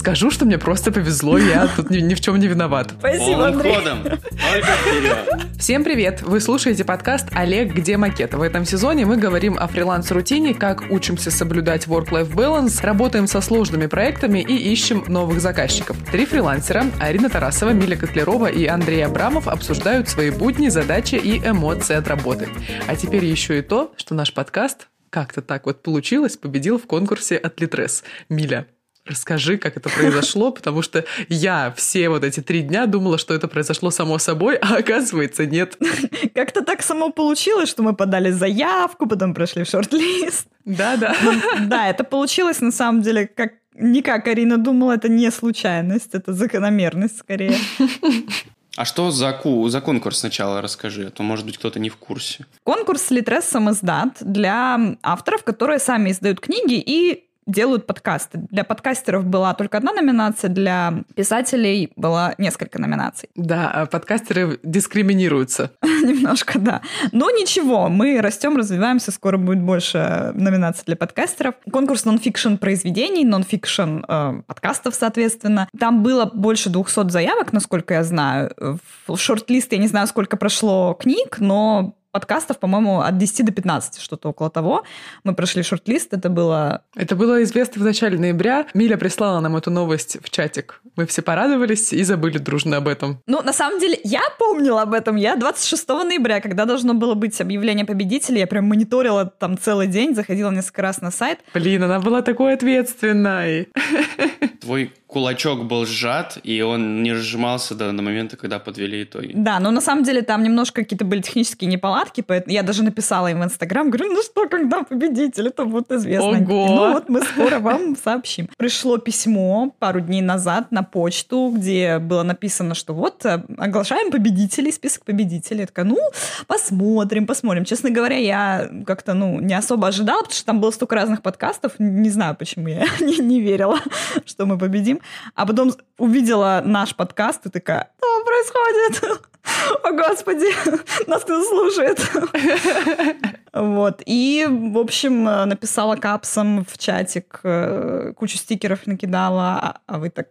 скажу, что мне просто повезло, я тут ни, ни в чем не виноват. Спасибо, Андрей. ходом, Всем привет! Вы слушаете подкаст «Олег, где макет?». В этом сезоне мы говорим о фриланс-рутине, как учимся соблюдать work-life balance, работаем со сложными проектами и ищем новых заказчиков. Три фрилансера – Арина Тарасова, Миля Котлярова и Андрей Абрамов – обсуждают свои будни, задачи и эмоции от работы. А теперь еще и то, что наш подкаст как-то так вот получилось, победил в конкурсе от Литрес. Миля, Расскажи, как это произошло, потому что я все вот эти три дня думала, что это произошло само собой, а оказывается нет. Как-то так само получилось, что мы подали заявку, потом прошли в шорт-лист. Да-да. Да, это получилось на самом деле как не как Арина думала, это не случайность, это закономерность скорее. А что за, ку за конкурс сначала расскажи, а то, может быть, кто-то не в курсе. Конкурс Литрес самоздат для авторов, которые сами издают книги и делают подкасты. Для подкастеров была только одна номинация, для писателей была несколько номинаций. Да, а подкастеры дискриминируются. Немножко, да. Но ничего, мы растем, развиваемся, скоро будет больше номинаций для подкастеров. Конкурс нон-фикшн произведений, нон-фикшн э, подкастов, соответственно. Там было больше 200 заявок, насколько я знаю. В шорт-лист я не знаю, сколько прошло книг, но подкастов, по-моему, от 10 до 15, что-то около того. Мы прошли шорт-лист, это было... Это было известно в начале ноября. Миля прислала нам эту новость в чатик. Мы все порадовались и забыли дружно об этом. Ну, на самом деле, я помнила об этом. Я 26 ноября, когда должно было быть объявление победителя, я прям мониторила там целый день, заходила несколько раз на сайт. Блин, она была такой ответственной. Твой кулачок был сжат, и он не разжимался до, до момента, когда подвели итоги. Да, но на самом деле там немножко какие-то были технические неполадки, поэтому я даже написала им в Инстаграм, говорю, ну что, когда победитель, это будет известно. Ого! Ну вот мы скоро вам сообщим. Пришло письмо пару дней назад на почту, где было написано, что вот э, оглашаем победителей, список победителей. Я такая, ну, посмотрим, посмотрим. Честно говоря, я как-то, ну, не особо ожидала, потому что там было столько разных подкастов, не знаю, почему я не, не верила, что мы победим. А потом увидела наш подкаст и такая, что происходит? О, Господи, нас кто-то слушает. Вот. И, в общем, написала капсом в чатик, э, кучу стикеров накидала, а, а вы так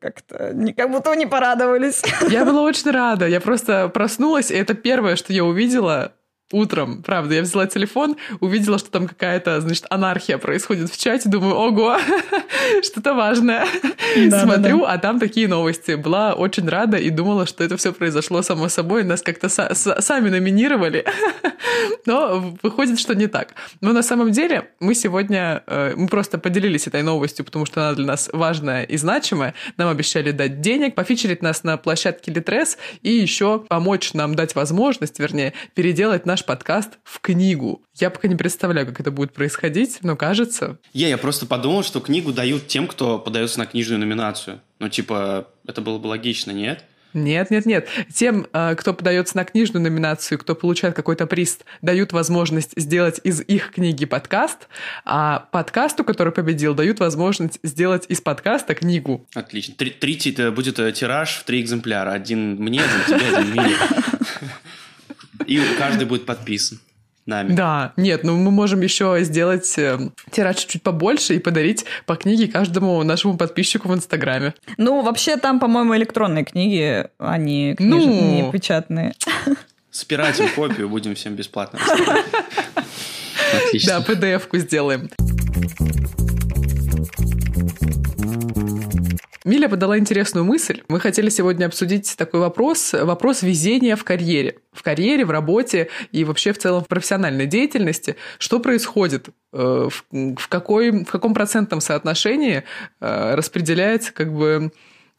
как-то как будто не порадовались. Я была очень рада. Я просто проснулась, и это первое, что я увидела, утром, правда, я взяла телефон, увидела, что там какая-то, значит, анархия происходит в чате, думаю, ого, что-то важное. Да, Смотрю, да, да. а там такие новости. Была очень рада и думала, что это все произошло само собой, нас как-то са- сами номинировали, но выходит, что не так. Но на самом деле мы сегодня, э, мы просто поделились этой новостью, потому что она для нас важная и значимая. Нам обещали дать денег, пофичерить нас на площадке Литрес и еще помочь нам дать возможность, вернее, переделать наш наш подкаст в книгу. Я пока не представляю, как это будет происходить, но кажется... Я, я просто подумал, что книгу дают тем, кто подается на книжную номинацию. Ну, типа, это было бы логично, нет? Нет, нет, нет. Тем, э, кто подается на книжную номинацию, кто получает какой-то приз, дают возможность сделать из их книги подкаст, а подкасту, который победил, дают возможность сделать из подкаста книгу. Отлично. Три будет э, тираж в три экземпляра. Один мне, один тебе, один Мире. И каждый будет подписан нами. Да, нет, ну мы можем еще сделать э, тираж чуть побольше и подарить по книге каждому нашему подписчику в Инстаграме. Ну, вообще там, по-моему, электронные книги, а не, книж... ну... не печатные. Спиратим копию, будем всем бесплатно Отлично. Да, PDF-ку сделаем. Миля подала интересную мысль. Мы хотели сегодня обсудить такой вопрос, вопрос везения в карьере. В карьере, в работе и вообще в целом в профессиональной деятельности. Что происходит? Э, в, какой, в каком процентном соотношении э, распределяется как бы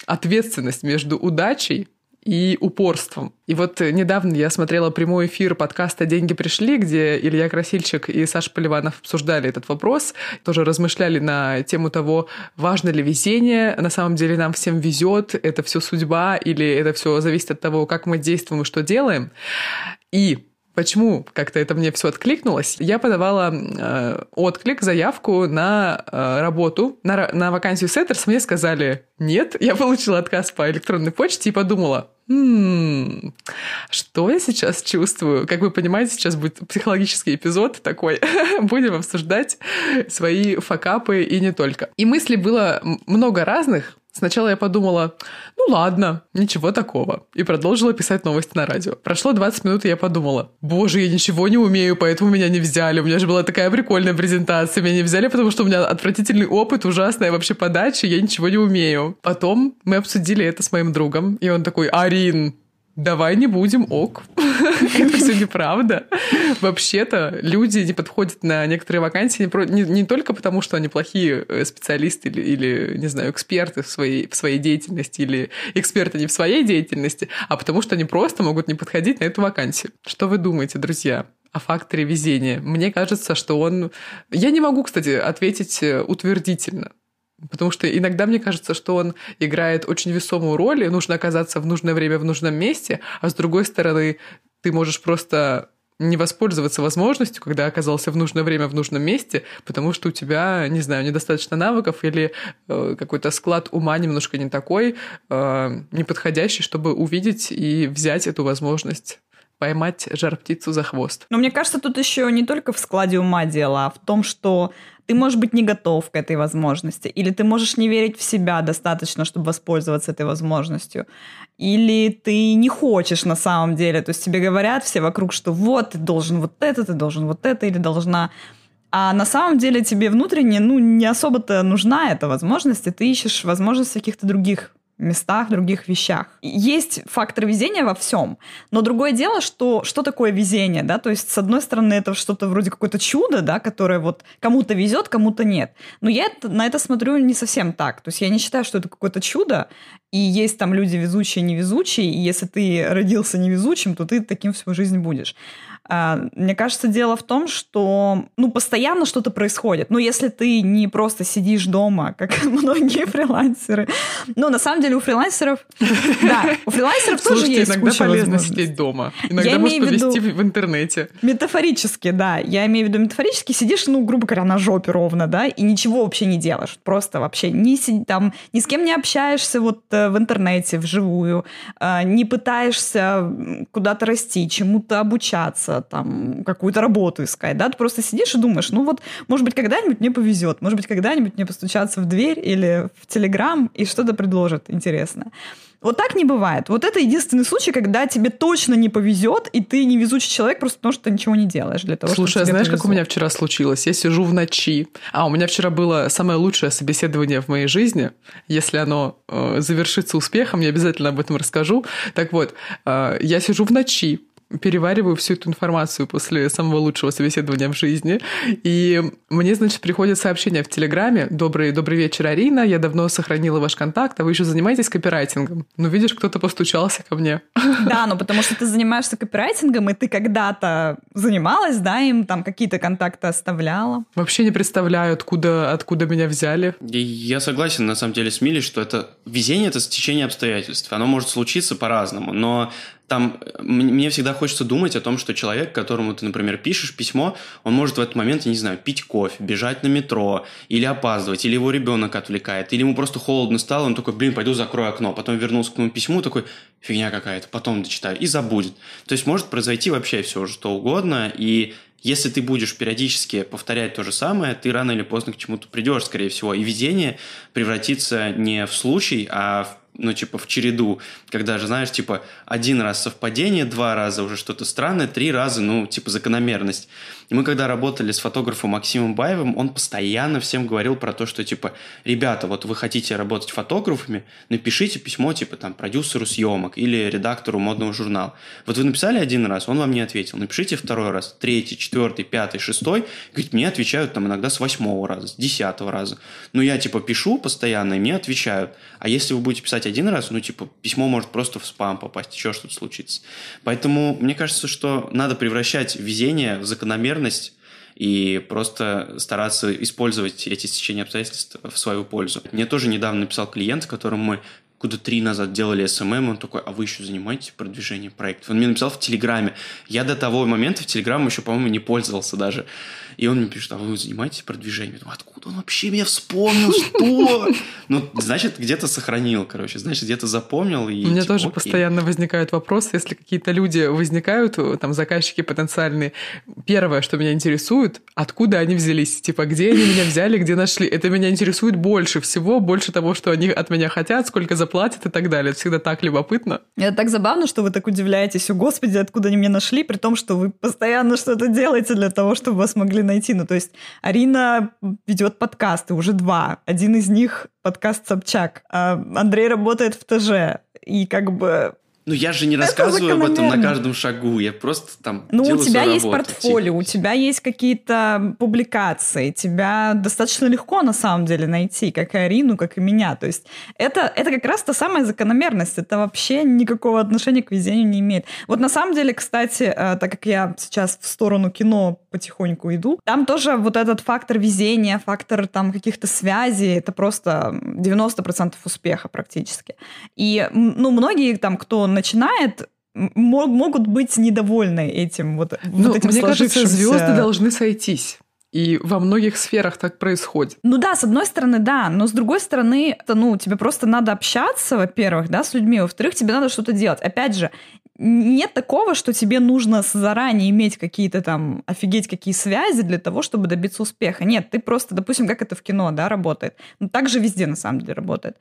ответственность между удачей и упорством. И вот недавно я смотрела прямой эфир подкаста «Деньги пришли», где Илья Красильчик и Саша Поливанов обсуждали этот вопрос, тоже размышляли на тему того, важно ли везение, на самом деле нам всем везет, это все судьба или это все зависит от того, как мы действуем и что делаем. И Почему как-то это мне все откликнулось? Я подавала э, отклик, заявку на э, работу, на, на вакансию сеттерс. Мне сказали нет. Я получила отказ по электронной почте и подумала, м-м, что я сейчас чувствую? Как вы понимаете, сейчас будет психологический эпизод такой. Будем обсуждать свои факапы и не только. И мыслей было много разных, Сначала я подумала, ну ладно, ничего такого. И продолжила писать новости на радио. Прошло 20 минут, и я подумала, боже, я ничего не умею, поэтому меня не взяли. У меня же была такая прикольная презентация. Меня не взяли, потому что у меня отвратительный опыт, ужасная вообще подача, я ничего не умею. Потом мы обсудили это с моим другом, и он такой, Арин, давай не будем, ок. Это все неправда. Вообще-то люди не подходят на некоторые вакансии не, не, только потому, что они плохие э, специалисты или, или не знаю, эксперты в своей, в своей деятельности или эксперты не в своей деятельности, а потому что они просто могут не подходить на эту вакансию. Что вы думаете, друзья? о факторе везения. Мне кажется, что он... Я не могу, кстати, ответить э, утвердительно. Потому что иногда мне кажется, что он играет очень весомую роль, и нужно оказаться в нужное время в нужном месте, а с другой стороны, ты можешь просто не воспользоваться возможностью, когда оказался в нужное время в нужном месте, потому что у тебя, не знаю, недостаточно навыков или э, какой-то склад ума немножко не такой, э, неподходящий, чтобы увидеть и взять эту возможность поймать жар-птицу за хвост. Но мне кажется, тут еще не только в складе ума дело, а в том, что ты можешь быть не готов к этой возможности, или ты можешь не верить в себя достаточно, чтобы воспользоваться этой возможностью, или ты не хочешь на самом деле, то есть тебе говорят все вокруг, что вот, ты должен вот это, ты должен вот это, или должна... А на самом деле тебе внутренне ну, не особо-то нужна эта возможность, и ты ищешь возможность в каких-то других местах, других вещах. Есть фактор везения во всем, но другое дело, что что такое везение, да, то есть с одной стороны это что-то вроде какое-то чудо, да, которое вот кому-то везет, кому-то нет. Но я на это смотрю не совсем так, то есть я не считаю, что это какое-то чудо, и есть там люди везучие невезучие, и если ты родился невезучим, то ты таким всю жизнь будешь. А, мне кажется, дело в том, что ну, постоянно что-то происходит. Ну, если ты не просто сидишь дома, как многие фрилансеры. Ну, на самом деле у фрилансеров... Да, у фрилансеров тоже есть иногда полезно сидеть дома. Иногда можешь повести в интернете. Метафорически, да. Я имею в виду метафорически сидишь, ну, грубо говоря, на жопе ровно, да, и ничего вообще не делаешь. Просто вообще ни, там, ни с кем не общаешься вот э, в интернете, вживую, а, не пытаешься куда-то расти, чему-то обучаться, там какую-то работу искать, да, ты просто сидишь и думаешь, ну вот, может быть, когда-нибудь мне повезет, может быть, когда-нибудь мне постучаться в дверь или в Телеграм и что-то предложат интересное. Вот так не бывает. Вот это единственный случай, когда тебе точно не повезет, и ты невезучий человек просто потому, что ты ничего не делаешь для того, Слушай, чтобы а знаешь, повезло. как у меня вчера случилось? Я сижу в ночи. А, у меня вчера было самое лучшее собеседование в моей жизни. Если оно э, завершится успехом, я обязательно об этом расскажу. Так вот, э, я сижу в ночи, перевариваю всю эту информацию после самого лучшего собеседования в жизни. И мне, значит, приходит сообщение в Телеграме. Добрый, добрый вечер, Арина. Я давно сохранила ваш контакт, а вы еще занимаетесь копирайтингом. Ну, видишь, кто-то постучался ко мне. Да, ну потому что ты занимаешься копирайтингом, и ты когда-то занималась, да, им там какие-то контакты оставляла. Вообще не представляю, откуда, откуда меня взяли. Я согласен, на самом деле, с Милей, что это везение – это стечение обстоятельств. Оно может случиться по-разному, но там мне всегда хочется думать о том, что человек, которому ты, например, пишешь письмо, он может в этот момент, я не знаю, пить кофе, бежать на метро, или опаздывать, или его ребенок отвлекает, или ему просто холодно стало, он такой, блин, пойду закрою окно. Потом вернулся к моему письму, такой, фигня какая-то, потом дочитаю, и забудет. То есть может произойти вообще все, что угодно, и если ты будешь периодически повторять то же самое, ты рано или поздно к чему-то придешь, скорее всего. И видение превратится не в случай, а в ну, типа, в череду, когда же, знаешь, типа, один раз совпадение, два раза уже что-то странное, три раза, ну, типа, закономерность. И мы когда работали с фотографом Максимом Баевым, он постоянно всем говорил про то, что, типа, ребята, вот вы хотите работать фотографами, напишите письмо, типа, там, продюсеру съемок или редактору модного журнала. Вот вы написали один раз, он вам не ответил. Напишите второй раз, третий, четвертый, пятый, шестой. Говорит, мне отвечают там иногда с восьмого раза, с десятого раза. Ну, я, типа, пишу постоянно, и мне отвечают. А если вы будете писать один раз, ну, типа, письмо может просто в спам попасть, еще что-то случится. Поэтому мне кажется, что надо превращать везение в закономерность и просто стараться использовать эти стечения обстоятельств в свою пользу. Мне тоже недавно написал клиент, с которым мы года три назад делали SMM, он такой, а вы еще занимаетесь продвижением проектов? Он мне написал в Телеграме. Я до того момента в Телеграм еще, по-моему, не пользовался даже. И он мне пишет, а вы занимаетесь продвижением? Я думаю, откуда он вообще меня вспомнил? Что? Ну, значит, где-то сохранил, короче. Значит, где-то запомнил. И, У меня типа, тоже окей. постоянно возникают вопросы, если какие-то люди возникают, там, заказчики потенциальные. Первое, что меня интересует, откуда они взялись? Типа, где они меня взяли, где нашли? Это меня интересует больше всего, больше того, что они от меня хотят, сколько заплатят и так далее. Это всегда так любопытно. Это так забавно, что вы так удивляетесь, о господи, откуда они меня нашли, при том, что вы постоянно что-то делаете для того, чтобы вас могли найти. Ну, то есть Арина ведет подкасты, уже два. Один из них подкаст Собчак. А Андрей работает в ТЖ. И как бы Ну, я же не Это рассказываю об этом на каждом шагу. Я просто там Ну, у тебя есть работу, портфолио, у типа. тебя есть какие-то публикации, тебя достаточно легко на самом деле найти, как и Арину, как и меня. То есть это, это как раз та самая закономерность, это вообще никакого отношения к везению не имеет. Вот на самом деле, кстати, э, так как я сейчас в сторону кино потихоньку иду, там тоже вот этот фактор везения, фактор там каких-то связей, это просто 90% успеха практически. И ну, многие там, кто начинает, м- мо- могут быть недовольны этим вот, Ну, вот этим мне кажется, звезды должны сойтись. И во многих сферах так происходит. Ну да, с одной стороны, да, но с другой стороны, это, ну, тебе просто надо общаться, во-первых, да, с людьми, во-вторых, тебе надо что-то делать. Опять же, нет такого, что тебе нужно заранее иметь какие-то там, офигеть, какие связи для того, чтобы добиться успеха. Нет, ты просто, допустим, как это в кино, да, работает. Ну, так же везде, на самом деле, работает.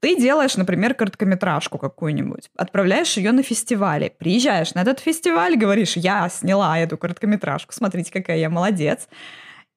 Ты делаешь, например, короткометражку какую-нибудь, отправляешь ее на фестивали, приезжаешь на этот фестиваль, говоришь, я сняла эту короткометражку, смотрите, какая я молодец.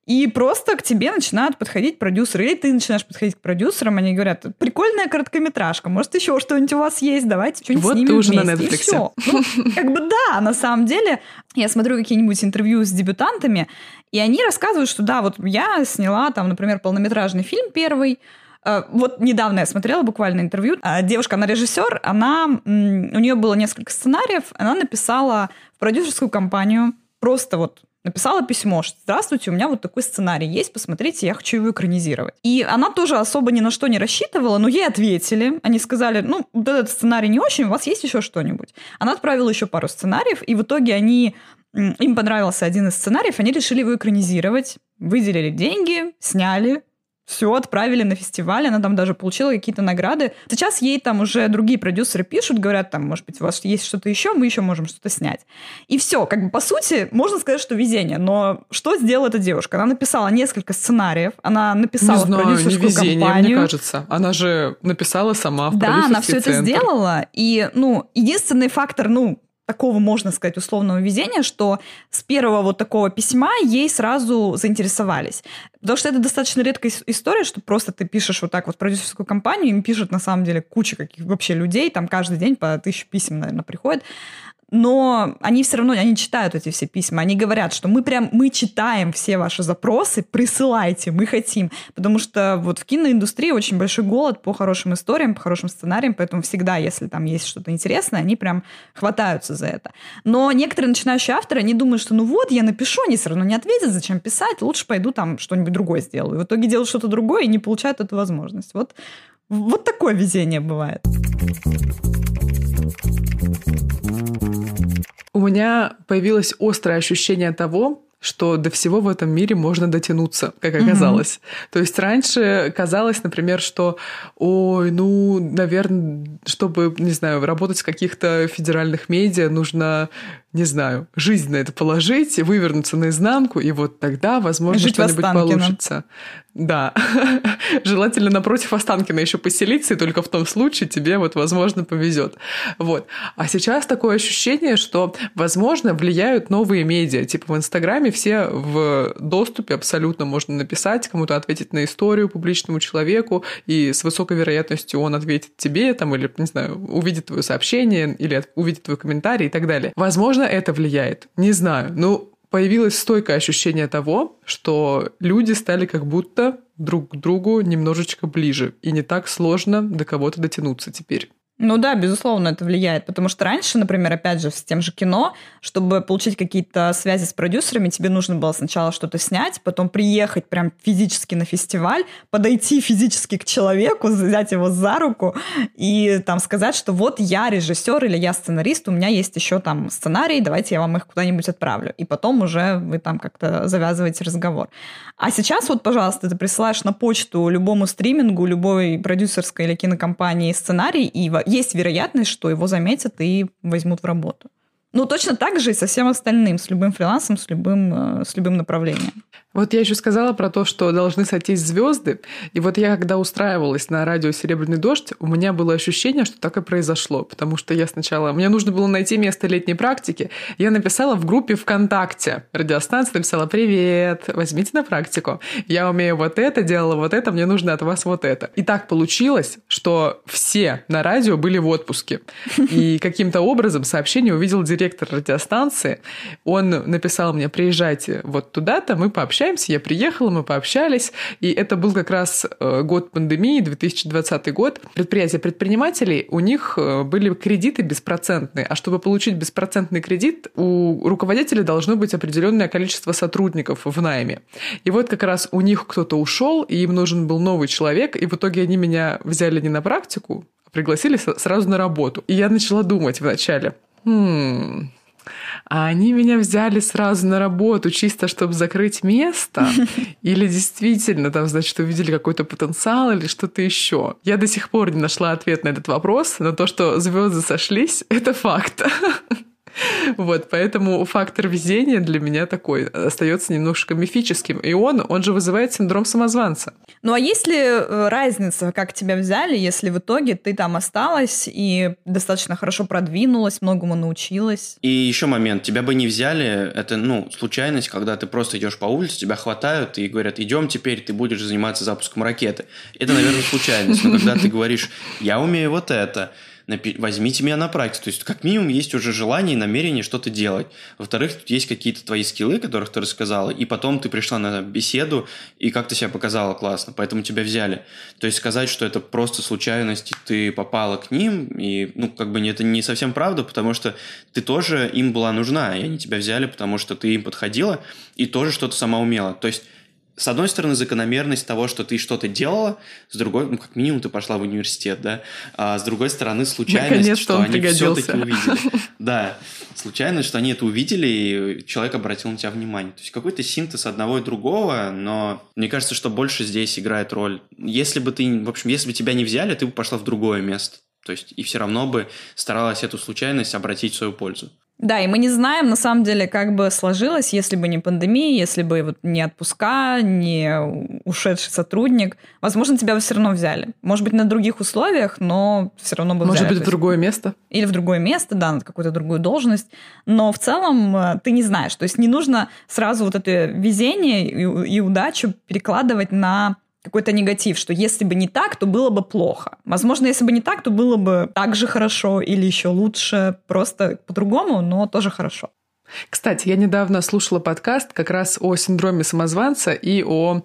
И просто к тебе начинают подходить продюсеры. Или ты начинаешь подходить к продюсерам, они говорят, прикольная короткометражка, может, еще что-нибудь у вас есть, давайте что-нибудь Вот снимем ты уже на вместе». И Netflix. всё. Ну, как бы да, на самом деле, я смотрю какие-нибудь интервью с дебютантами, и они рассказывают, что да, вот я сняла там, например, полнометражный фильм первый, Э, вот недавно я смотрела буквально интервью. А Девушка, она режиссер, она, у нее было несколько сценариев, она написала в продюсерскую компанию просто вот написала письмо, что «Здравствуйте, у меня вот такой сценарий есть, посмотрите, я хочу его экранизировать». И она тоже особо ни на что не рассчитывала, но ей ответили. Они сказали, ну, вот этот сценарий не очень, у вас есть еще что-нибудь? Она отправила еще пару сценариев, и в итоге они им понравился один из сценариев, они решили его экранизировать, выделили деньги, сняли, все, отправили на фестиваль, она там даже получила какие-то награды. Сейчас ей там уже другие продюсеры пишут, говорят, там, может быть, у вас есть что-то еще, мы еще можем что-то снять. И все, как бы по сути, можно сказать, что везение. Но что сделала эта девушка? Она написала несколько сценариев, она написала не знаю, в не продюсерскую везение, компанию. мне кажется. Она же написала сама в Да, она все это центр. сделала. И, ну, единственный фактор, ну, такого, можно сказать, условного везения, что с первого вот такого письма ей сразу заинтересовались. Потому что это достаточно редкая ис- история, что просто ты пишешь вот так вот продюсерскую компанию, им пишут на самом деле куча каких вообще людей, там каждый день по тысячу писем, наверное, приходит. Но они все равно, они читают эти все письма, они говорят, что мы прям, мы читаем все ваши запросы, присылайте, мы хотим. Потому что вот в киноиндустрии очень большой голод по хорошим историям, по хорошим сценариям, поэтому всегда, если там есть что-то интересное, они прям хватаются за это. Но некоторые начинающие авторы, они думают, что ну вот, я напишу, они все равно не ответят, зачем писать, лучше пойду там что-нибудь другое сделаю. И в итоге делают что-то другое и не получают эту возможность. Вот, вот такое везение бывает. У меня появилось острое ощущение того, что до всего в этом мире можно дотянуться, как оказалось. То есть раньше казалось, например, что, ой, ну, наверное, чтобы, не знаю, работать в каких-то федеральных медиа, нужно, не знаю, жизнь на это положить, вывернуться наизнанку, и вот тогда, возможно, Жить что-нибудь получится. Да. Желательно напротив Останкина еще поселиться, и только в том случае тебе вот, возможно, повезет. Вот. А сейчас такое ощущение, что, возможно, влияют новые медиа. Типа в Инстаграме все в доступе абсолютно можно написать, кому-то ответить на историю публичному человеку, и с высокой вероятностью он ответит тебе, там, или, не знаю, увидит твое сообщение, или увидит твой комментарий и так далее. Возможно, это влияет. Не знаю. Ну, появилось стойкое ощущение того, что люди стали как будто друг к другу немножечко ближе, и не так сложно до кого-то дотянуться теперь. Ну да, безусловно, это влияет, потому что раньше, например, опять же, с тем же кино, чтобы получить какие-то связи с продюсерами, тебе нужно было сначала что-то снять, потом приехать прям физически на фестиваль, подойти физически к человеку, взять его за руку и там сказать, что вот я режиссер или я сценарист, у меня есть еще там сценарий, давайте я вам их куда-нибудь отправлю. И потом уже вы там как-то завязываете разговор. А сейчас вот, пожалуйста, ты присылаешь на почту любому стримингу, любой продюсерской или кинокомпании сценарий, и есть вероятность, что его заметят и возьмут в работу. Ну, точно так же и со всем остальным, с любым фрилансом, с любым, э, с любым направлением. Вот я еще сказала про то, что должны сойтись звезды. И вот я, когда устраивалась на радио «Серебряный дождь», у меня было ощущение, что так и произошло. Потому что я сначала... Мне нужно было найти место летней практики. Я написала в группе ВКонтакте. Радиостанция написала «Привет, возьмите на практику. Я умею вот это, делала вот это, мне нужно от вас вот это». И так получилось, что все на радио были в отпуске. И каким-то образом сообщение увидел директор радиостанции. Он написал мне «Приезжайте вот туда-то, мы пообщаемся общаемся, я приехала, мы пообщались, и это был как раз э, год пандемии, 2020 год. Предприятия предпринимателей, у них э, были кредиты беспроцентные, а чтобы получить беспроцентный кредит, у руководителя должно быть определенное количество сотрудников в найме. И вот как раз у них кто-то ушел, и им нужен был новый человек, и в итоге они меня взяли не на практику, а пригласили сразу на работу. И я начала думать вначале, хм, а они меня взяли сразу на работу, чисто чтобы закрыть место? Или действительно там, значит, увидели какой-то потенциал или что-то еще? Я до сих пор не нашла ответ на этот вопрос, но то, что звезды сошлись, это факт. Вот, поэтому фактор везения для меня такой остается немножко мифическим. И он, он же вызывает синдром самозванца. Ну а есть ли э, разница, как тебя взяли, если в итоге ты там осталась и достаточно хорошо продвинулась, многому научилась? И еще момент, тебя бы не взяли, это, ну, случайность, когда ты просто идешь по улице, тебя хватают и говорят, идем теперь, ты будешь заниматься запуском ракеты. Это, наверное, случайность, но когда ты говоришь, я умею вот это, возьмите меня на практику. То есть, как минимум, есть уже желание и намерение что-то делать. Во-вторых, тут есть какие-то твои скиллы, которых ты рассказала, и потом ты пришла на беседу и как-то себя показала классно, поэтому тебя взяли. То есть сказать, что это просто случайность, и ты попала к ним, и, ну, как бы это не совсем правда, потому что ты тоже им была нужна, и они тебя взяли, потому что ты им подходила и тоже что-то сама умела. То есть с одной стороны, закономерность того, что ты что-то делала, с другой, ну, как минимум, ты пошла в университет, да, а с другой стороны, случайность, что они все-таки увидели. Да, случайность, что они это увидели, и человек обратил на тебя внимание. То есть какой-то синтез одного и другого, но мне кажется, что больше здесь играет роль. Если бы ты, в общем, если бы тебя не взяли, ты бы пошла в другое место. То есть и все равно бы старалась эту случайность обратить в свою пользу. Да, и мы не знаем, на самом деле, как бы сложилось, если бы не пандемия, если бы вот не отпуска, не ушедший сотрудник. Возможно, тебя бы все равно взяли. Может быть, на других условиях, но все равно бы Может взяли. быть, в другое место? Или в другое место, да, на какую-то другую должность. Но в целом э, ты не знаешь. То есть не нужно сразу вот это везение и, и удачу перекладывать на какой-то негатив, что если бы не так, то было бы плохо. Возможно, если бы не так, то было бы так же хорошо или еще лучше, просто по-другому, но тоже хорошо. Кстати, я недавно слушала подкаст как раз о синдроме самозванца и о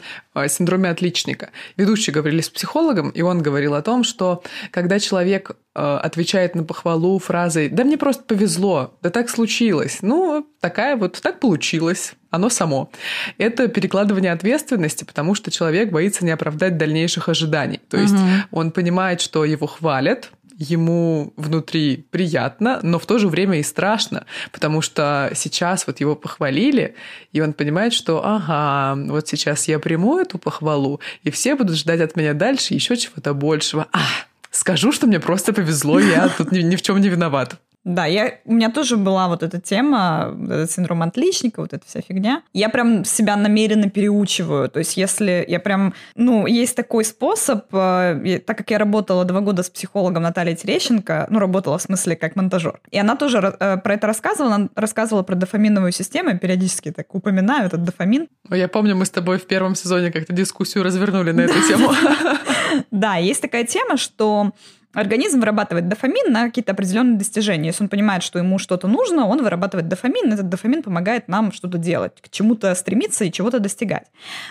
синдроме отличника. Ведущие говорили с психологом, и он говорил о том, что когда человек э, отвечает на похвалу фразой «да мне просто повезло», «да так случилось», ну, такая вот, так получилось, оно само. Это перекладывание ответственности, потому что человек боится не оправдать дальнейших ожиданий. То есть угу. он понимает, что его хвалят, ему внутри приятно, но в то же время и страшно, потому что сейчас вот его похвалили, и он понимает, что ага, вот сейчас я приму эту похвалу, и все будут ждать от меня дальше еще чего-то большего. А, скажу, что мне просто повезло, я тут ни, ни в чем не виноват. Да, я, у меня тоже была вот эта тема, этот синдром отличника, вот эта вся фигня. Я прям себя намеренно переучиваю. То есть если я прям... Ну, есть такой способ, э, так как я работала два года с психологом Натальей Терещенко, ну, работала в смысле как монтажер, и она тоже э, про это рассказывала, она рассказывала про дофаминовую систему, я периодически так упоминаю этот дофамин. Я помню, мы с тобой в первом сезоне как-то дискуссию развернули на эту тему. Да, есть такая тема, что Организм вырабатывает дофамин на какие-то определенные достижения. Если он понимает, что ему что-то нужно, он вырабатывает дофамин. Этот дофамин помогает нам что-то делать, к чему-то стремиться и чего-то достигать.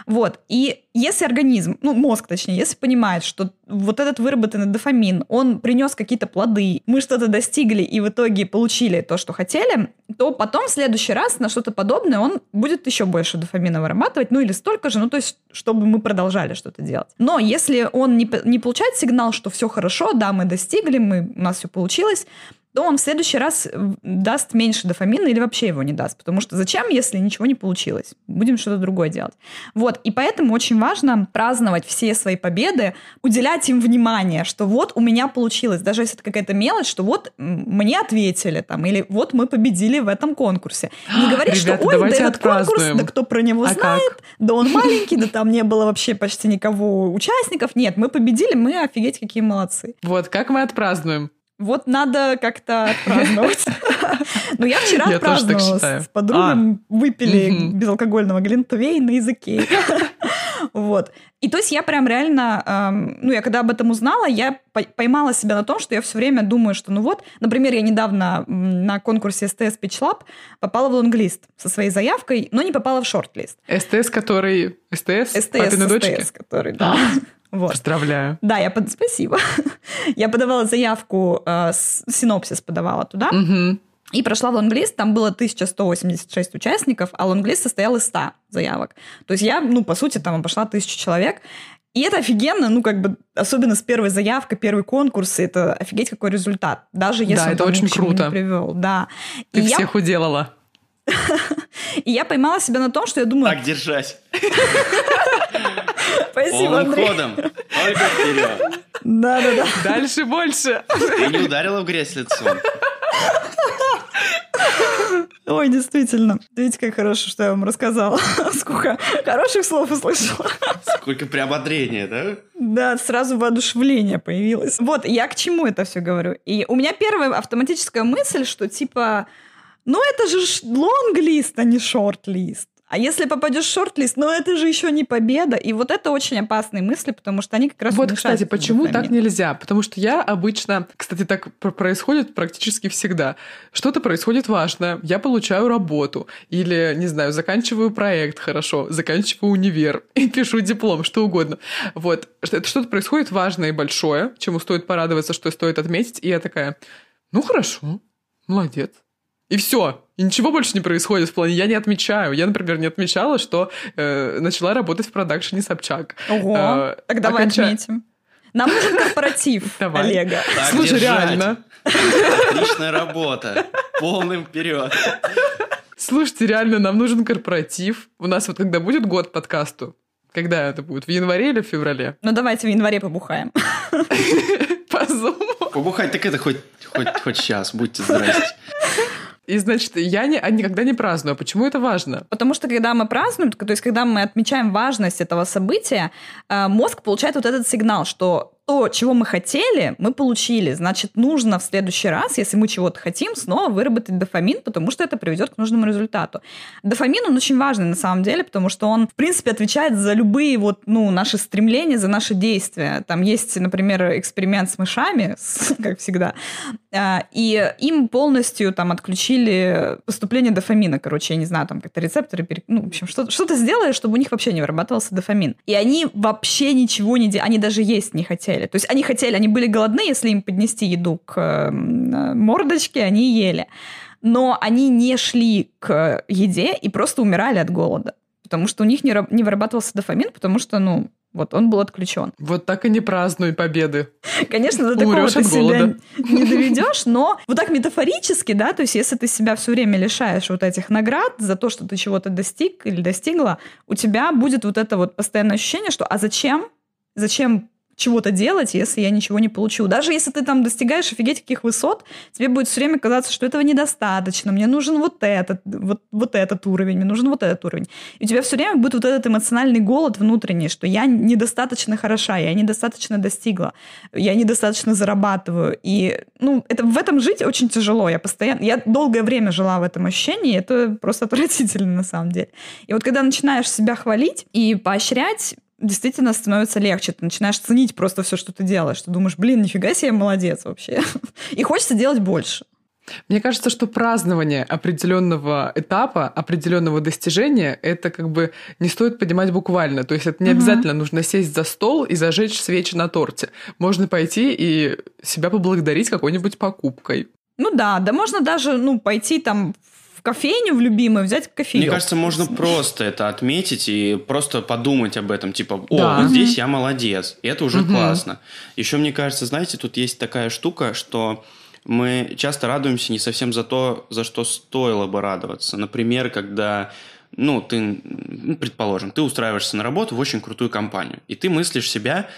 Вот. И если организм, ну, мозг точнее, если понимает, что вот этот выработанный дофамин, он принес какие-то плоды, мы что-то достигли и в итоге получили то, что хотели, то потом в следующий раз на что-то подобное он будет еще больше дофамина вырабатывать, ну или столько же, ну то есть, чтобы мы продолжали что-то делать. Но если он не, не получает сигнал, что все хорошо, да, мы достигли, мы, у нас все получилось, то он в следующий раз даст меньше дофамина или вообще его не даст. Потому что зачем, если ничего не получилось? Будем что-то другое делать. Вот, и поэтому очень важно праздновать все свои победы, уделять им внимание, что вот у меня получилось, даже если это какая-то мелочь, что вот мне ответили там, или вот мы победили в этом конкурсе. Не говорить, что ой, да этот конкурс, да кто про него а знает, как? да он маленький, да там не было вообще почти никого участников. Нет, мы победили, мы офигеть какие молодцы. Вот, как мы отпразднуем? Вот надо как-то отпраздновать. Ну, я вчера отпраздновала с подругами, а. выпили безалкогольного глинтвейна и языке. Вот. И то есть я прям реально, ну, я когда об этом узнала, я поймала себя на том, что я все время думаю, что ну вот, например, я недавно на конкурсе СТС Pitch Lab попала в лонглист со своей заявкой, но не попала в шорт-лист. СТС, который... СТС? СТС, папины дочки? который, да. Вот. Поздравляю. Да, я под... спасибо. я подавала заявку, э, синопсис подавала туда. Угу. И прошла в лонглист, там было 1186 участников, а лонглист состоял из 100 заявок. То есть я, ну, по сути, там обошла тысячу человек. И это офигенно, ну, как бы, особенно с первой заявкой, первый конкурс, это офигеть какой результат. Даже если да, он это очень круто. не привел. Да. Ты и всех я... уделала. И я поймала себя на том, что я думаю... Так держать. Спасибо, Андрей. ходом. Только вперед. Да-да-да. Дальше больше. Ты не ударила в грязь лицом. Ой, действительно. Видите, как хорошо, что я вам рассказала. Сколько хороших слов услышала. Сколько приободрения, да? Да, сразу воодушевление появилось. Вот, я к чему это все говорю. И у меня первая автоматическая мысль, что типа, ну это же лонг-лист, а не шорт-лист. А если попадешь в шорт-лист, ну это же еще не победа. И вот это очень опасные мысли, потому что они как раз Вот, кстати, почему так нельзя? Потому что я обычно, кстати, так происходит практически всегда. Что-то происходит важное, я получаю работу или, не знаю, заканчиваю проект хорошо, заканчиваю универ и пишу диплом, что угодно. Вот, это что-то происходит важное и большое, чему стоит порадоваться, что стоит отметить, и я такая, ну хорошо, молодец. И все. И ничего больше не происходит в плане. Я не отмечаю. Я, например, не отмечала, что э, начала работать в продакшене Собчак. Ого. Э, так давай оконча... отметим. Нам нужен корпоратив, Давай. Олега. Так Слушай, держать. реально. Отличная работа. Полным вперед. Слушайте, реально, нам нужен корпоратив. У нас вот когда будет год подкасту, когда это будет? В январе или в феврале? Ну, давайте в январе побухаем. По зуму. Побухать так это хоть, хоть, хоть сейчас, будьте здрасте. И, значит, я не, никогда не праздную. Почему это важно? Потому что, когда мы празднуем, то есть, когда мы отмечаем важность этого события, э, мозг получает вот этот сигнал, что то, чего мы хотели, мы получили. Значит, нужно в следующий раз, если мы чего-то хотим, снова выработать дофамин, потому что это приведет к нужному результату. Дофамин, он очень важный на самом деле, потому что он, в принципе, отвечает за любые вот, ну, наши стремления, за наши действия. Там есть, например, эксперимент с мышами, как всегда, а, и им полностью там отключили поступление дофамина, короче, я не знаю, там как-то рецепторы, ну, в общем, что-то сделали, чтобы у них вообще не вырабатывался дофамин. И они вообще ничего не делали, они даже есть не хотели хотели. То есть они хотели, они были голодны, если им поднести еду к э, мордочке, они ели. Но они не шли к еде и просто умирали от голода. Потому что у них не, не вырабатывался дофамин, потому что, ну, вот он был отключен. Вот так и не празднуй победы. Конечно, до такого ты себя не доведешь, но вот так метафорически, да, то есть если ты себя все время лишаешь вот этих наград за то, что ты чего-то достиг или достигла, у тебя будет вот это вот постоянное ощущение, что а зачем? Зачем чего-то делать, если я ничего не получу. Даже если ты там достигаешь офигеть каких высот, тебе будет все время казаться, что этого недостаточно, мне нужен вот этот, вот, вот этот уровень, мне нужен вот этот уровень. И у тебя все время будет вот этот эмоциональный голод внутренний, что я недостаточно хороша, я недостаточно достигла, я недостаточно зарабатываю. И ну, это, в этом жить очень тяжело. Я постоянно, я долгое время жила в этом ощущении, это просто отвратительно на самом деле. И вот когда начинаешь себя хвалить и поощрять, действительно становится легче. Ты начинаешь ценить просто все, что ты делаешь. Ты думаешь, блин, нифига себе, молодец вообще. И хочется делать больше. Мне кажется, что празднование определенного этапа, определенного достижения, это как бы не стоит понимать буквально. То есть это не угу. обязательно нужно сесть за стол и зажечь свечи на торте. Можно пойти и себя поблагодарить какой-нибудь покупкой. Ну да, да можно даже ну, пойти там кофейню в любимую, взять кофеек. Мне кажется, можно просто это отметить и просто подумать об этом. Типа, о, да. вот здесь я молодец. И это уже угу. классно. Еще мне кажется, знаете, тут есть такая штука, что мы часто радуемся не совсем за то, за что стоило бы радоваться. Например, когда ну, ты, ну, предположим, ты устраиваешься на работу в очень крутую компанию, и ты мыслишь себя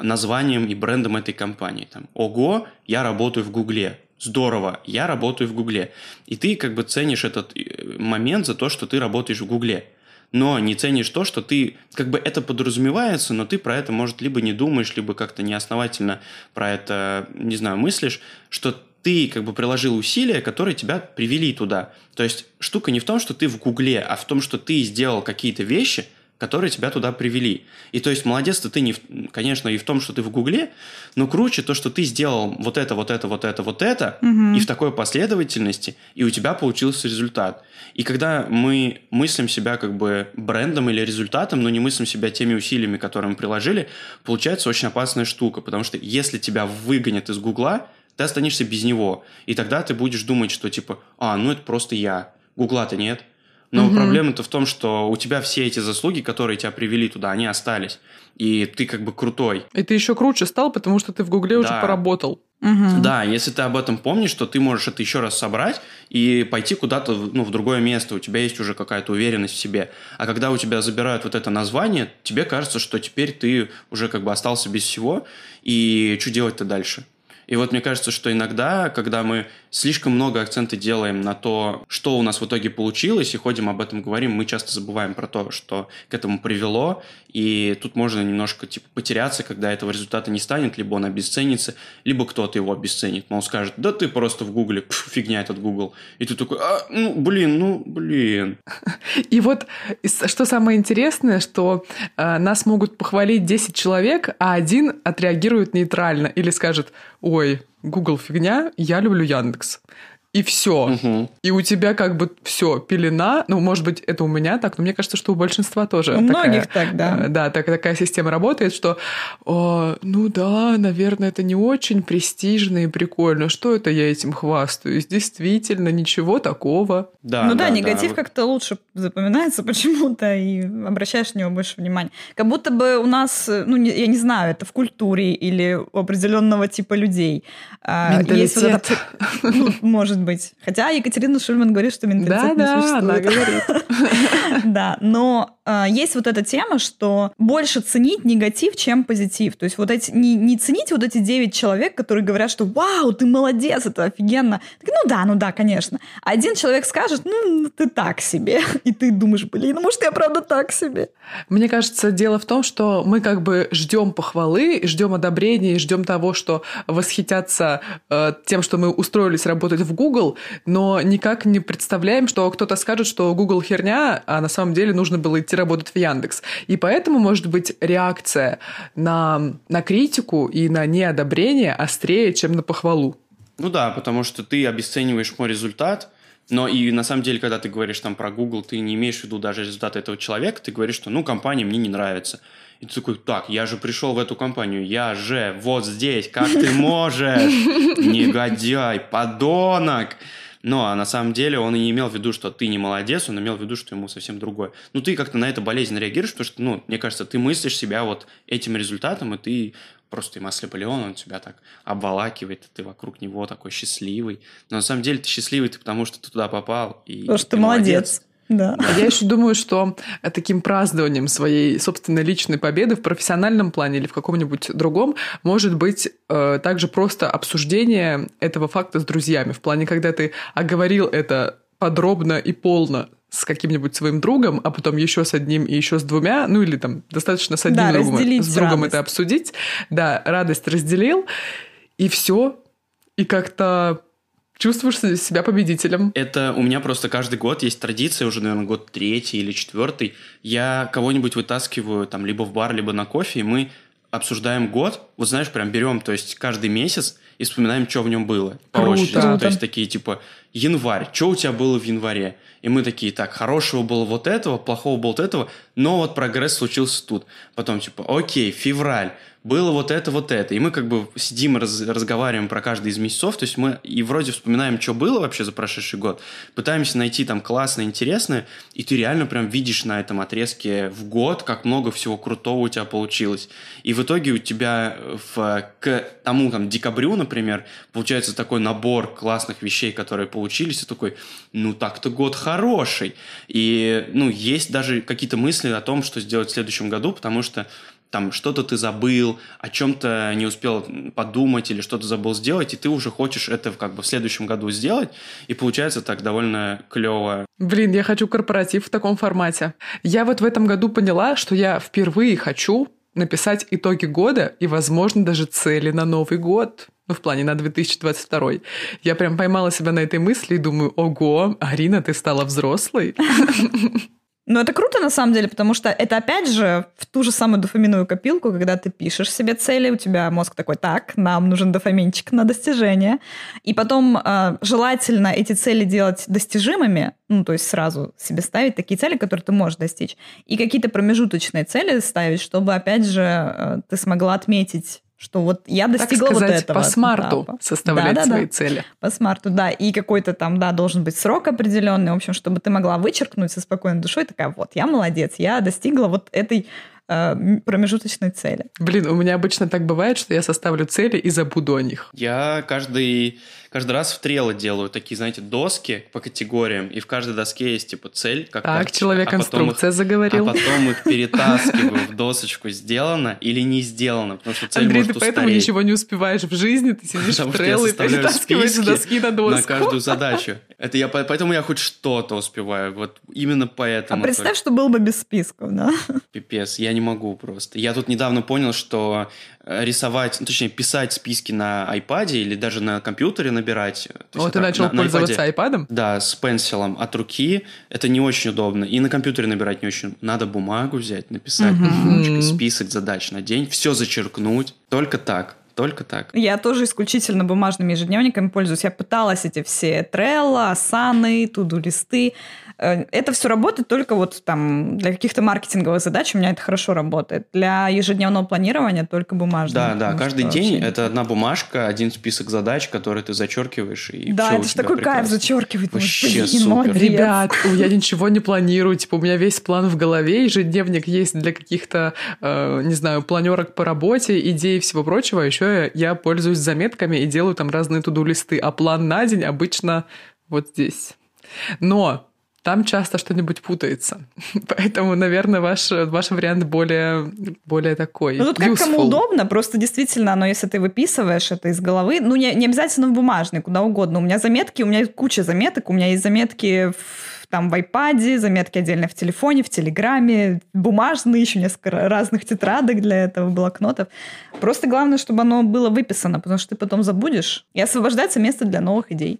названием и брендом этой компании. Там, Ого, я работаю в Гугле. Здорово, я работаю в Гугле. И ты как бы ценишь этот э, момент за то, что ты работаешь в Гугле но не ценишь то, что ты, как бы это подразумевается, но ты про это, может, либо не думаешь, либо как-то неосновательно про это, не знаю, мыслишь, что ты как бы приложил усилия, которые тебя привели туда. То есть штука не в том, что ты в Гугле, а в том, что ты сделал какие-то вещи, которые тебя туда привели. И то есть молодец-то ты, не в, конечно, и в том, что ты в Гугле, но круче то, что ты сделал вот это, вот это, вот это, вот это, угу. и в такой последовательности, и у тебя получился результат. И когда мы мыслим себя как бы брендом или результатом, но не мыслим себя теми усилиями, которые мы приложили, получается очень опасная штука, потому что если тебя выгонят из Гугла, ты останешься без него. И тогда ты будешь думать, что типа, а, ну это просто я. Гугла-то нет. Но угу. проблема-то в том, что у тебя все эти заслуги, которые тебя привели туда, они остались. И ты как бы крутой. И ты еще круче стал, потому что ты в Гугле да. уже поработал. Угу. Да, если ты об этом помнишь, то ты можешь это еще раз собрать и пойти куда-то ну, в другое место. У тебя есть уже какая-то уверенность в себе. А когда у тебя забирают вот это название, тебе кажется, что теперь ты уже как бы остался без всего. И что делать-то дальше? И вот мне кажется, что иногда, когда мы слишком много акцента делаем на то, что у нас в итоге получилось, и ходим об этом говорим, мы часто забываем про то, что к этому привело, и тут можно немножко типа потеряться, когда этого результата не станет, либо он обесценится, либо кто-то его обесценит. Мол, скажет, да ты просто в Гугле, фигня этот Гугл. И ты такой, а, ну, блин, ну, блин. И вот что самое интересное, что э, нас могут похвалить 10 человек, а один отреагирует нейтрально или скажет, ой, Google фигня, я люблю Яндекс и все. Угу. И у тебя как бы все, пелена. Ну, может быть, это у меня так, но мне кажется, что у большинства тоже. У такая, многих так, да. Э, да, так, такая система работает, что, о, ну да, наверное, это не очень престижно и прикольно. Что это я этим хвастаюсь? Действительно, ничего такого. Да, ну да, да негатив да. как-то лучше запоминается почему-то, и обращаешь на него больше внимания. Как будто бы у нас, ну, не, я не знаю, это в культуре или у определенного типа людей. А, Менталитет. Есть вот это, ну, может быть. Хотя Екатерина Шульман говорит, что менталитет да, не да, существует. она говорит. Да, но э, есть вот эта тема, что больше ценить негатив, чем позитив. То есть вот эти, не, не ценить вот эти девять человек, которые говорят, что «Вау, ты молодец, это офигенно». Так, ну да, ну да, конечно. А один человек скажет «Ну, ты так себе». И ты думаешь, блин, ну может, я правда так себе. Мне кажется, дело в том, что мы как бы ждем похвалы, ждем одобрения, ждем того, что восхитятся э, тем, что мы устроились работать в Google, Google, но никак не представляем, что кто-то скажет, что Google херня, а на самом деле нужно было идти работать в Яндекс. И поэтому, может быть, реакция на, на критику и на неодобрение острее, чем на похвалу. Ну да, потому что ты обесцениваешь мой результат, но и на самом деле, когда ты говоришь там про Google, ты не имеешь в виду даже результат этого человека, ты говоришь, что ну компания мне не нравится. И ты такой, так, я же пришел в эту компанию, я же вот здесь, как ты можешь? Негодяй, подонок! Но а на самом деле он и не имел в виду, что ты не молодец, он имел в виду, что ему совсем другое. Ну, ты как-то на это болезненно реагируешь, потому что, ну, мне кажется, ты мыслишь себя вот этим результатом, и ты просто им ослеплен, он тебя так обволакивает, ты вокруг него такой счастливый. Но на самом деле ты счастливый ты потому, что ты туда попал. И потому что ты молодец. молодец. Да. А я еще думаю, что таким празднованием своей собственной личной победы в профессиональном плане или в каком-нибудь другом может быть э, также просто обсуждение этого факта с друзьями. В плане, когда ты оговорил это подробно и полно с каким-нибудь своим другом, а потом еще с одним и еще с двумя, ну или там достаточно с одним да, другом, с другом радость. это обсудить. Да, радость разделил, и все. И как-то чувствуешь себя победителем. Это у меня просто каждый год есть традиция, уже, наверное, год третий или четвертый. Я кого-нибудь вытаскиваю там либо в бар, либо на кофе, и мы обсуждаем год, вот знаешь, прям берем, то есть каждый месяц и вспоминаем, что в нем было. По Круто. очереди. То есть такие типа январь, что у тебя было в январе? И мы такие, так, хорошего было вот этого, плохого было вот этого, но вот прогресс случился тут. Потом типа, окей, февраль, было вот это, вот это. И мы как бы сидим, раз- разговариваем про каждый из месяцев, то есть мы и вроде вспоминаем, что было вообще за прошедший год, пытаемся найти там классное, интересное, и ты реально прям видишь на этом отрезке в год, как много всего крутого у тебя получилось. И в итоге у тебя в, к тому там декабрю, например, получается такой набор классных вещей, которые получились, и такой, ну так-то год хороший. И, ну, есть даже какие-то мысли о том, что сделать в следующем году, потому что там что-то ты забыл, о чем-то не успел подумать или что-то забыл сделать, и ты уже хочешь это как бы в следующем году сделать, и получается так довольно клево. Блин, я хочу корпоратив в таком формате. Я вот в этом году поняла, что я впервые хочу написать итоги года и, возможно, даже цели на Новый год. Ну, в плане на 2022. Я прям поймала себя на этой мысли и думаю, ого, Арина, ты стала взрослой. Ну, это круто, на самом деле, потому что это, опять же, в ту же самую дофаминовую копилку, когда ты пишешь себе цели, у тебя мозг такой, так, нам нужен дофаминчик на достижение. И потом э, желательно эти цели делать достижимыми, ну, то есть сразу себе ставить такие цели, которые ты можешь достичь, и какие-то промежуточные цели ставить, чтобы, опять же, э, ты смогла отметить что вот я Так достигла сказать, вот этого. по смарту этапа. составлять Да-да-да. свои цели. По смарту, да. И какой-то там, да, должен быть срок определенный, в общем, чтобы ты могла вычеркнуть со спокойной душой, такая, вот, я молодец, я достигла вот этой э, промежуточной цели. Блин, у меня обычно так бывает, что я составлю цели и забуду о них. Я каждый, каждый раз в трело делаю такие, знаете, доски по категориям, и в каждой доске есть типа цель. Как Так, карточка, человек а заговорил. А потом их перетаскиваю в досочку, сделано или не сделано, потому что цель Андрей, может ты поэтому устареть. ничего не успеваешь в жизни, ты сидишь Потому в трелло и перетаскиваешь доски на доску. на каждую задачу. Это я, по- поэтому я хоть что-то успеваю. Вот именно А поэтому. представь, что было бы без списков, да? только. Пипец, я не могу просто. Я тут недавно понял, что рисовать, ну, точнее, писать списки на iPad или даже на компьютере набирать. то есть Вот ты начал на- на пользоваться iPad'е, айпадом? Да, с пенсилом от руки. Это не очень удобно. И на компьютере набирать не очень. Надо бумагу взять, написать ручкой список задач на день, все зачеркнуть. Только так. Только так. Я тоже исключительно бумажными ежедневниками пользуюсь. Я пыталась эти все Trello, Asana, туду-листы. Э, Это все работает только вот там для каких-то маркетинговых задач у меня это хорошо работает. Для ежедневного планирования только бумажные. Да, да, каждый день вообще- это одна бумажка, один список задач, которые ты зачеркиваешь, и Да, это же такой кайф прекрасно. зачеркивать. Думаешь, Вообще блин, супер. молодец. Ребят, я ничего не планирую. Типа, у меня весь план в голове, ежедневник есть для каких-то, э, не знаю, планерок по работе, идей и всего прочего. А еще я пользуюсь заметками и делаю там разные туду-листы. А план на день обычно вот здесь. Но там часто что-нибудь путается. Поэтому, наверное, ваш, ваш вариант более, более такой Ну, тут как кому удобно, просто действительно, оно, если ты выписываешь это из головы, ну, не, не обязательно в бумажный, куда угодно. У меня заметки, у меня куча заметок, у меня есть заметки в, там в iPad, заметки отдельно в телефоне, в Телеграме, бумажные, еще несколько разных тетрадок для этого, блокнотов. Просто главное, чтобы оно было выписано, потому что ты потом забудешь, и освобождается место для новых идей.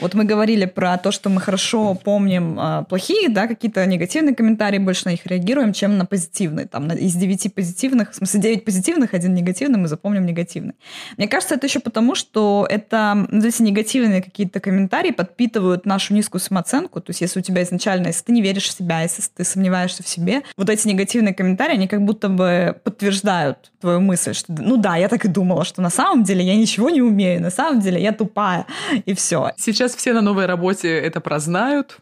Вот мы говорили про то, что мы хорошо помним а, плохие, да, какие-то негативные комментарии, больше на них реагируем, чем на позитивные. Там на- из девяти позитивных, в смысле девять позитивных, один негативный, мы запомним негативный. Мне кажется, это еще потому, что это ну, эти негативные какие-то комментарии подпитывают нашу низкую самооценку. То есть если у тебя изначально, если ты не веришь в себя, если ты сомневаешься в себе, вот эти негативные комментарии, они как будто бы подтверждают твою мысль, что ну да, я так и думала, что на самом деле я ничего не умею, на самом деле я тупая, и все. Сейчас все на новой работе это прознают.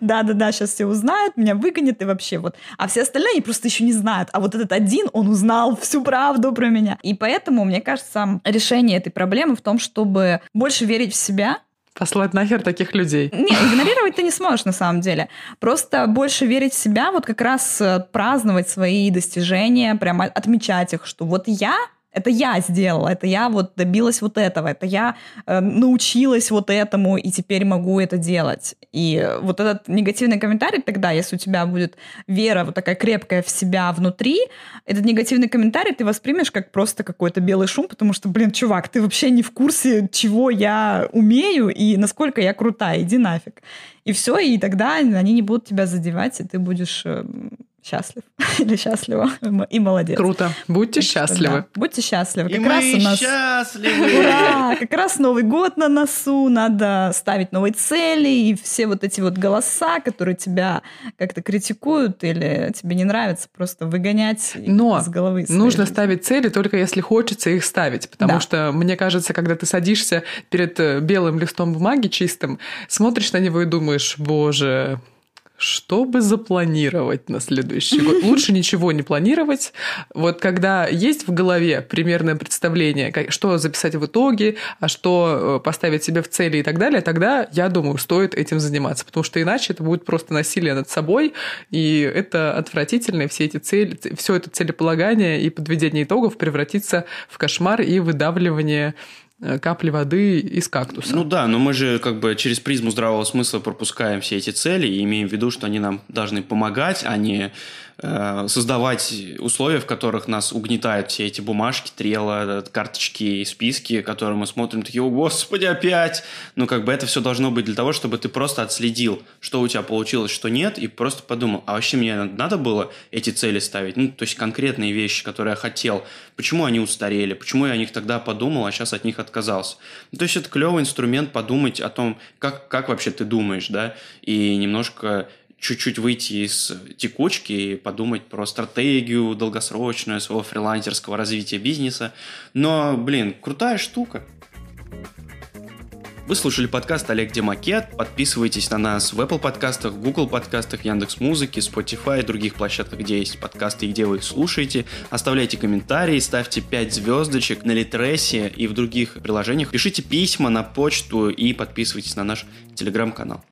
Да-да-да, сейчас все узнают, меня выгонят и вообще вот. А все остальные они просто еще не знают. А вот этот один, он узнал всю правду про меня. И поэтому, мне кажется, решение этой проблемы в том, чтобы больше верить в себя, Послать нахер таких людей. не, игнорировать ты не сможешь на самом деле. Просто больше верить в себя, вот как раз э, праздновать свои достижения, прямо отмечать их, что вот я это я сделала, это я вот добилась вот этого, это я э, научилась вот этому и теперь могу это делать. И вот этот негативный комментарий тогда, если у тебя будет вера вот такая крепкая в себя внутри, этот негативный комментарий ты воспримешь как просто какой-то белый шум, потому что, блин, чувак, ты вообще не в курсе, чего я умею и насколько я крутая, иди нафиг. И все, и тогда они не будут тебя задевать, и ты будешь э, счастлив или счастлива и молодец. Круто. Будьте Так что, счастливы. да, будьте счастливы. И Как мы раз у нас... счастливы! Ура! Как раз Новый год на носу, надо ставить новые цели, и все вот эти вот голоса, которые тебя как-то критикуют или тебе не нравятся, просто выгонять Но из головы. своей Нужно жизни. ставить цели только если хочется их ставить. Потому Да. что, мне кажется, когда ты садишься перед э, белым листом бумаги чистым, смотришь на него и думаешь, боже, что бы запланировать на следующий год? Лучше ничего не планировать. Вот когда есть в голове примерное представление, что записать в итоге, а что э, поставить себе в цели и так далее, тогда, я думаю, стоит этим заниматься. Потому что иначе это будет просто насилие над собой, и это отвратительно, все эти цели, все это целеполагание и подведение итогов превратится в кошмар и выдавливание капли воды из кактуса. Ну да, но мы же как бы через призму здравого смысла пропускаем все эти цели и имеем в виду, что они нам должны помогать, а не э, создавать условия, в которых нас угнетают все эти бумажки, трела, карточки и списки, которые мы смотрим, такие, о господи, опять! Ну как бы это все должно быть для того, чтобы ты просто отследил, что у тебя получилось, что нет, и просто подумал, а вообще мне надо было эти цели ставить? Ну, то есть конкретные вещи, которые я хотел. Почему они устарели? Почему я о них тогда подумал, а сейчас от них отказался? Ну, то есть это клевый инструмент подумать о том, как, как вообще ты думаешь, да, и немножко чуть-чуть выйти из текучки и подумать про стратегию долгосрочную своего фрилансерского развития бизнеса. Но, блин, крутая штука. Вы слушали подкаст Олег Демакет. Подписывайтесь на нас в Apple подкастах, Google подкастах, Яндекс Музыке, Spotify и других площадках, где есть подкасты и где вы их слушаете. Оставляйте комментарии, ставьте 5 звездочек на Литресе и в других приложениях. Пишите письма на почту и подписывайтесь на наш телеграм-канал.